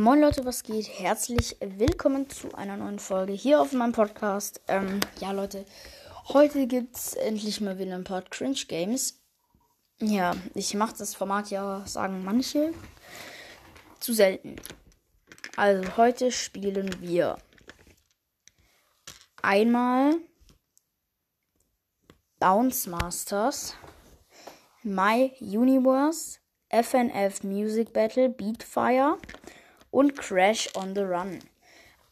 Moin Leute, was geht? Herzlich willkommen zu einer neuen Folge hier auf meinem Podcast. Ähm, ja Leute, heute gibt's endlich mal wieder ein paar Cringe Games. Ja, ich mache das Format ja, sagen manche, zu selten. Also heute spielen wir einmal Bounce Masters, My Universe, FNF Music Battle, Beatfire und Crash on the Run.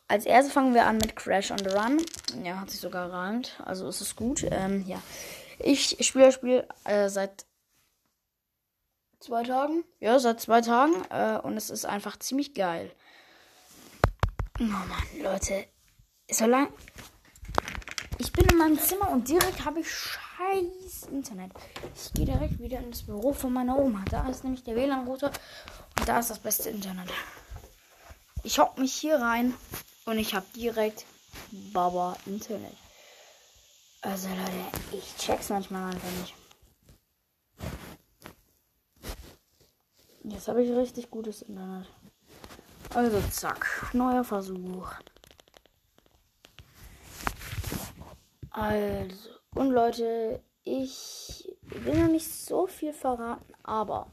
Als erstes fangen wir an mit Crash on the Run. Ja, hat sich sogar gereimt. Also ist es gut. Ähm, ja. Ich spiele das Spiel äh, seit zwei Tagen. Ja, seit zwei Tagen. Äh, und es ist einfach ziemlich geil. Oh Mann, Leute. So lang. Ich bin in meinem Zimmer und direkt habe ich scheiß Internet. Ich gehe direkt wieder ins Büro von meiner Oma. Da ist nämlich der WLAN-Router und da ist das beste Internet. Ich hock mich hier rein und ich habe direkt Baba Internet. Also Leute, ich check's manchmal einfach nicht. Jetzt habe ich richtig gutes Internet. Also zack, neuer Versuch. Also, und Leute, ich will noch nicht so viel verraten, aber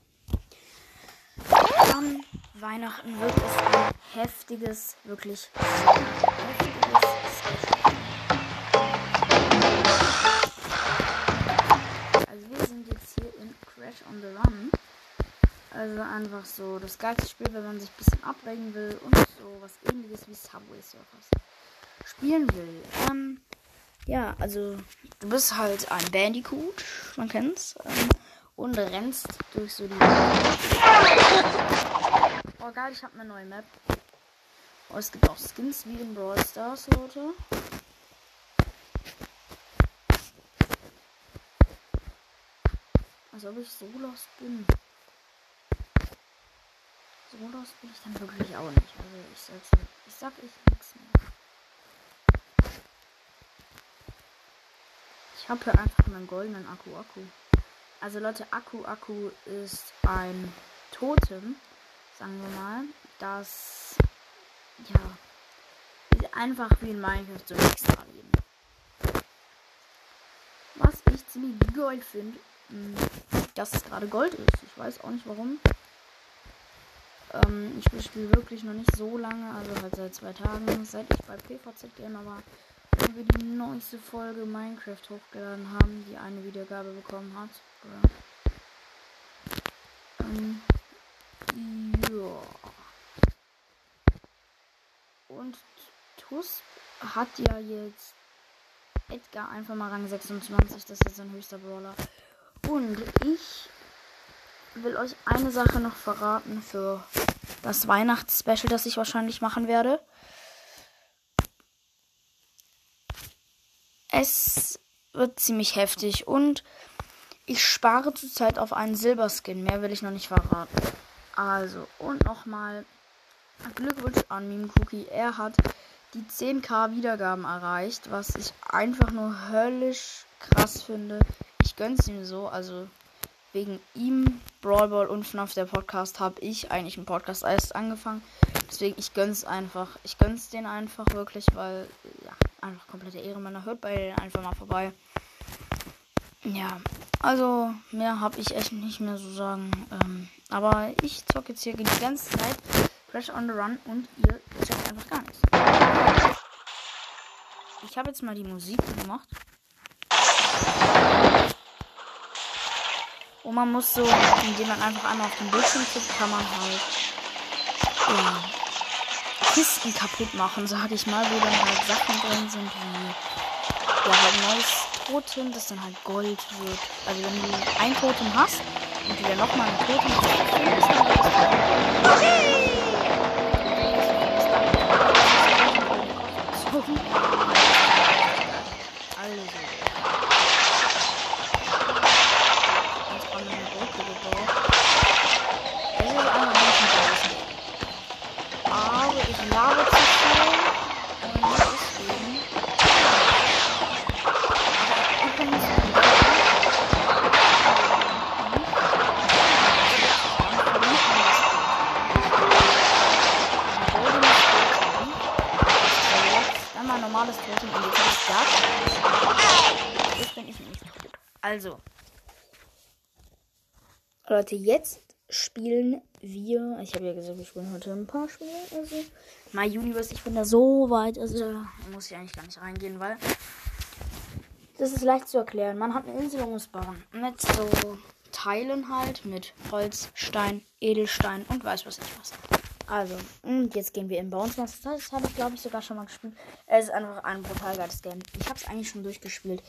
am Weihnachten wird es ein heftiges, wirklich heftiges Also wir sind jetzt hier in Crash on the Run. Also einfach so das geilste Spiel, wenn man sich ein bisschen abregen will und so was ähnliches wie Subway Surfers spielen will. Ähm, ja, also du bist halt ein Bandicoot, man kennt's. Ähm, und rennst durch so die. Oh geil, ich habe eine neue Map. Oh, es gibt auch Skins wie in Brawl Stars, Leute. Als ob ich so lost bin. So lost bin ich dann wirklich auch nicht. Also ich sag's nicht. Ich sag ich nichts mehr. Ich habe hier einfach einen goldenen Akku Akku. Also Leute, Akku Akku ist ein Totem, sagen wir mal, das ja einfach wie in Minecraft so extra leben. Was ich ziemlich geil finde, hm, dass es gerade Gold ist. Ich weiß auch nicht warum. Ähm, ich spiele wirklich noch nicht so lange, also halt seit zwei Tagen, seit ich bei PVZ Gamer war wenn wir die neueste Folge Minecraft hochgeladen haben, die eine Wiedergabe bekommen hat. Ähm, ja. Und Tuss hat ja jetzt Edgar einfach mal Rang 26, das ist sein höchster Brawler. Und ich will euch eine Sache noch verraten für das Weihnachtsspecial, das ich wahrscheinlich machen werde. Es wird ziemlich heftig und ich spare zurzeit auf einen Silberskin. Mehr will ich noch nicht verraten. Also, und nochmal Glückwunsch an Meme Cookie. Er hat die 10k Wiedergaben erreicht, was ich einfach nur höllisch krass finde. Ich gönn's ihm so, also wegen ihm, Brawl Ball und FNAF der Podcast, habe ich eigentlich einen Podcast erst angefangen. Deswegen, ich gönn's einfach. Ich gönn's den einfach wirklich, weil, ja, einfach komplette Ehrenmänner. Hört bei denen einfach mal vorbei. Ja, also mehr habe ich echt nicht mehr so sagen. Ähm, aber ich zocke jetzt hier die ganze Zeit Crash on the Run und ihr checkt einfach gar nichts. Ich habe jetzt mal die Musik gemacht. Und man muss so, indem man einfach einmal auf den Bildschirm klickt, kann man halt ja, Kisten kaputt machen, sage ich mal, wo dann halt Sachen drin sind, wie ja halt neues Totem, das dann halt Gold wird. Also wenn du ein Totem hast und dann nochmal ein Totem findest, dann wird das Okay! algo. Normales Totem habe ich das. Jetzt bin ich nicht tot. Also. Leute, jetzt spielen wir. Ich habe ja gesagt, wir spielen heute ein paar Spiele. Also. My Universe, ich bin da so weit. Also da muss ich eigentlich gar nicht reingehen, weil. Das ist leicht zu erklären. Man hat eine Insel und muss bauen. Mit so Teilen halt. Mit Holz, Stein, Edelstein und weiß was ich was. Also, und jetzt gehen wir in Bones Master. Das habe ich, glaube ich, sogar schon mal gespielt. Es ist einfach ein brutal geiles Game. Ich habe es eigentlich schon durchgespielt.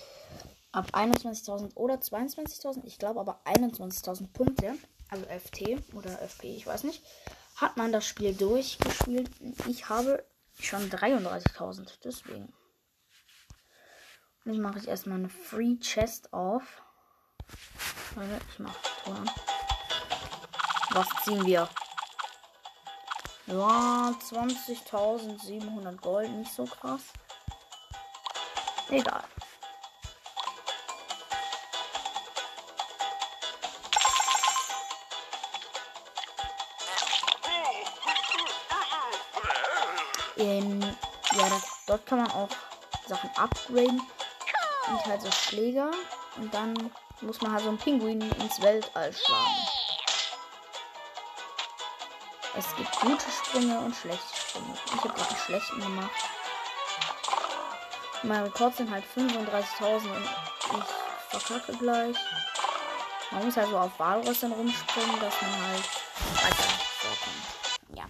Ab 21.000 oder 22.000, ich glaube aber 21.000 Punkte, also FT oder FP, ich weiß nicht, hat man das Spiel durchgespielt. Ich habe schon 33.000, deswegen. Und ich mache jetzt erstmal eine Free Chest auf. Leute, ich mache. Was ziehen wir? Ja, 20.700 Gold, nicht so krass. Egal. In, ja, das, dort kann man auch Sachen upgraden. Und halt so Schläger. Und dann muss man halt so einen Pinguin ins Weltall schlagen. Es gibt gute Sprünge und schlechte Sprünge. Ich habe gerade einen schlechten gemacht. Mein Rekord sind halt 35.000 und ich verkacke gleich. Man muss halt so auf Walrössern rumspringen, dass man halt weiter vorkommt. Ja,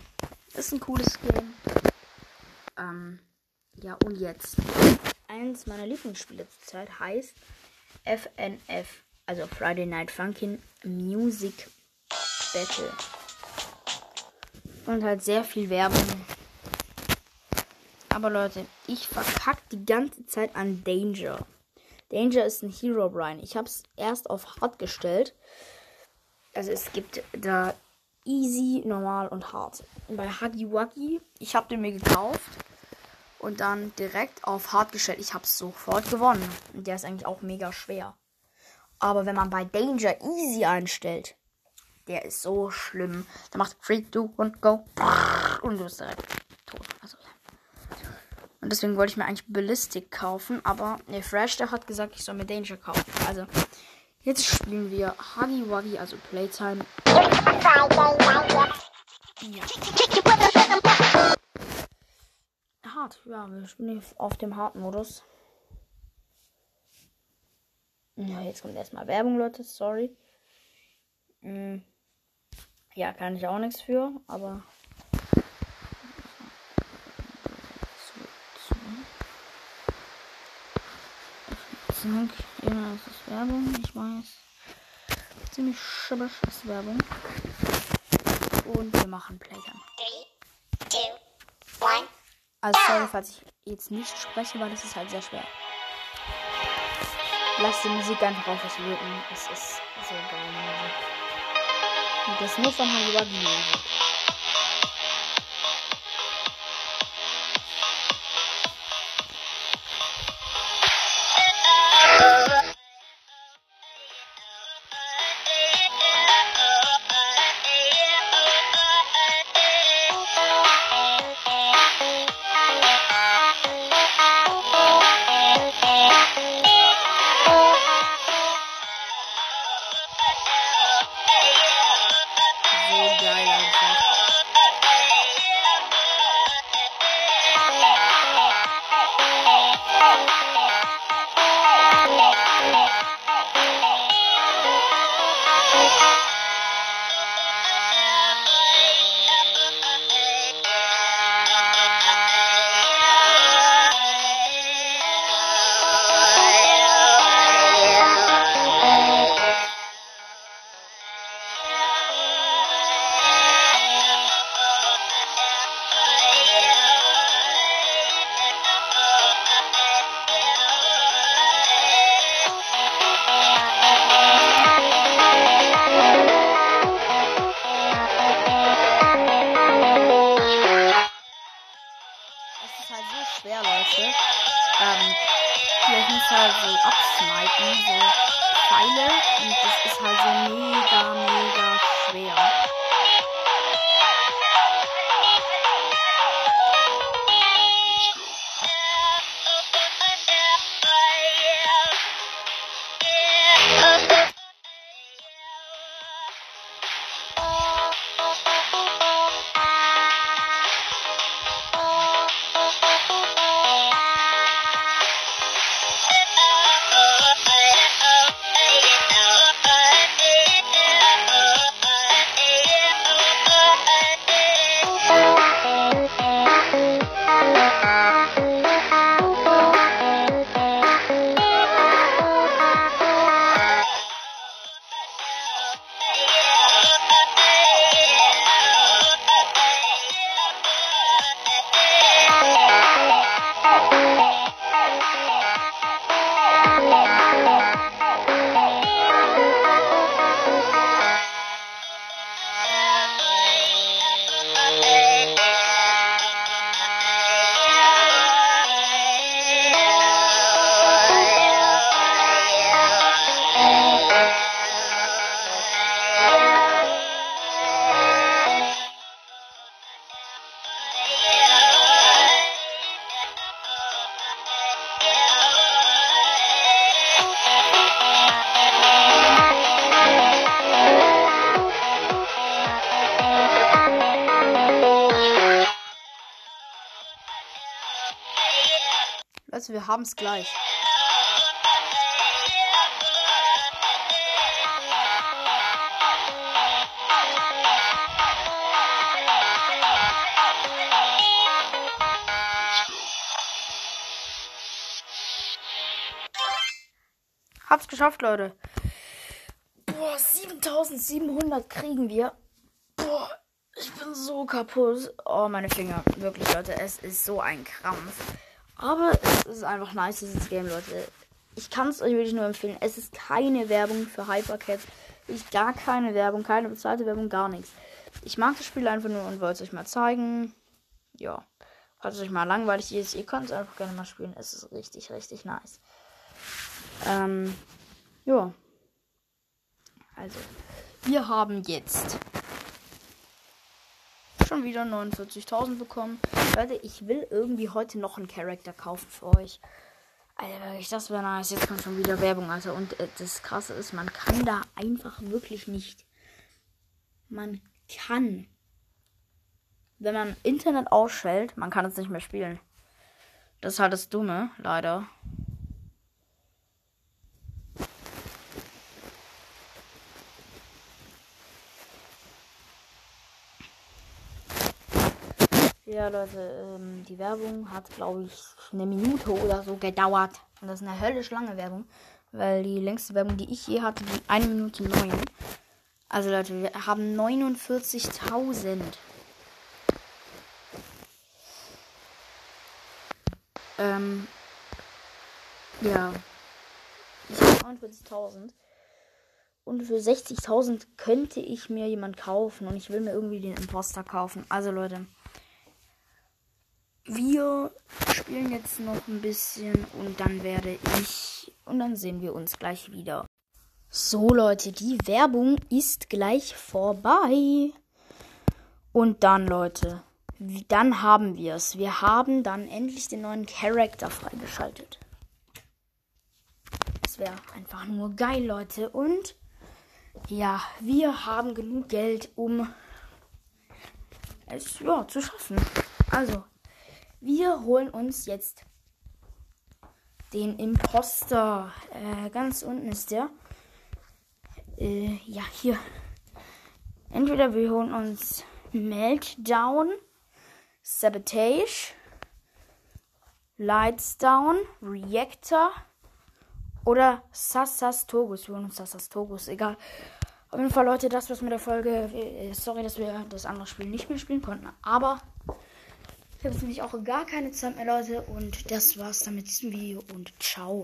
ist ein cooles Game. Ähm, ja, und jetzt. Eins meiner Lieblingsspiele zur Zeit heißt FNF, also Friday Night Funkin' Music Battle. Und halt sehr viel Werbung. Aber Leute, ich verkack die ganze Zeit an Danger. Danger ist ein Hero Brian. Ich habe es erst auf Hard gestellt. Also es gibt da Easy, Normal und Hard. Und bei Huggy Wuggy, ich habe den mir gekauft und dann direkt auf Hard gestellt. Ich habe sofort gewonnen. Und der ist eigentlich auch mega schwer. Aber wenn man bei Danger Easy einstellt, der ist so schlimm. Der macht 3, 2, 1, go. Und du bist direkt tot. Also, und deswegen wollte ich mir eigentlich Ballistic kaufen. Aber der Fresh, der hat gesagt, ich soll mir Danger kaufen. Also, jetzt spielen wir Huggy Wuggy, also Playtime. Ja. Hart, ja, wir spielen auf dem Hard-Modus. Ja, jetzt kommt erstmal Werbung, Leute, sorry. Hm. Ja, kann ich auch nichts für, aber. Zack, ja, es Werbung, ich weiß. Ziemlich schibbisch ist Werbung. Und wir machen Playtime. Also sorry, falls ich jetzt nicht spreche, weil das ist halt sehr schwer. Lass die Musik einfach auf es wirken. Es ist so geil. Das nur von Hawaii Musik. Leute, wir haben es gleich. Hab's geschafft, Leute. Boah, 7700 kriegen wir. Boah, ich bin so kaputt. Oh, meine Finger. Wirklich, Leute, es ist so ein Krampf. Aber es ist einfach nice, dieses Game, Leute. Ich kann es euch wirklich nur empfehlen. Es ist keine Werbung für Hypercat. Ich gar keine Werbung, keine bezahlte Werbung, gar nichts. Ich mag das Spiel einfach nur und wollte es euch mal zeigen. Ja. Falls es euch mal langweilig ist, ihr könnt es einfach gerne mal spielen. Es ist richtig, richtig nice. Ähm, ja. Also, wir haben jetzt schon wieder 49.000 bekommen. Leute, ich will irgendwie heute noch einen Charakter kaufen für euch. Alter, wirklich, das wäre nice. Jetzt kommt schon wieder Werbung, Alter. Und äh, das Krasse ist, man kann da einfach wirklich nicht. Man kann. Wenn man Internet ausschaltet, man kann es nicht mehr spielen. Das ist halt das Dumme, leider. Ja, Leute, ähm, die Werbung hat, glaube ich, eine Minute oder so gedauert. Und das ist eine höllisch lange Werbung, weil die längste Werbung, die ich je hatte, die eine Minute neun. Also, Leute, wir haben 49.000. Ähm, ja. Ich habe 49.000. Und für 60.000 könnte ich mir jemand kaufen. Und ich will mir irgendwie den Imposter kaufen. Also, Leute. Wir spielen jetzt noch ein bisschen und dann werde ich und dann sehen wir uns gleich wieder. So Leute, die Werbung ist gleich vorbei. Und dann Leute, dann haben wir es. Wir haben dann endlich den neuen Charakter freigeschaltet. Das wäre einfach nur geil, Leute. Und ja, wir haben genug Geld, um es ja, zu schaffen. Also, wir holen uns jetzt den Imposter. Äh, ganz unten ist der. Äh, ja, hier. Entweder wir holen uns Meltdown, Sabotage, Lights Down, Reactor oder Sassas Togus. Wir holen uns Sassas Togus, egal. Auf jeden Fall, Leute, das war's mit der Folge. Äh, sorry, dass wir das andere Spiel nicht mehr spielen konnten, aber ich habe jetzt nämlich auch gar keine Zeit mehr, Leute. Und das war's dann mit diesem Video und ciao.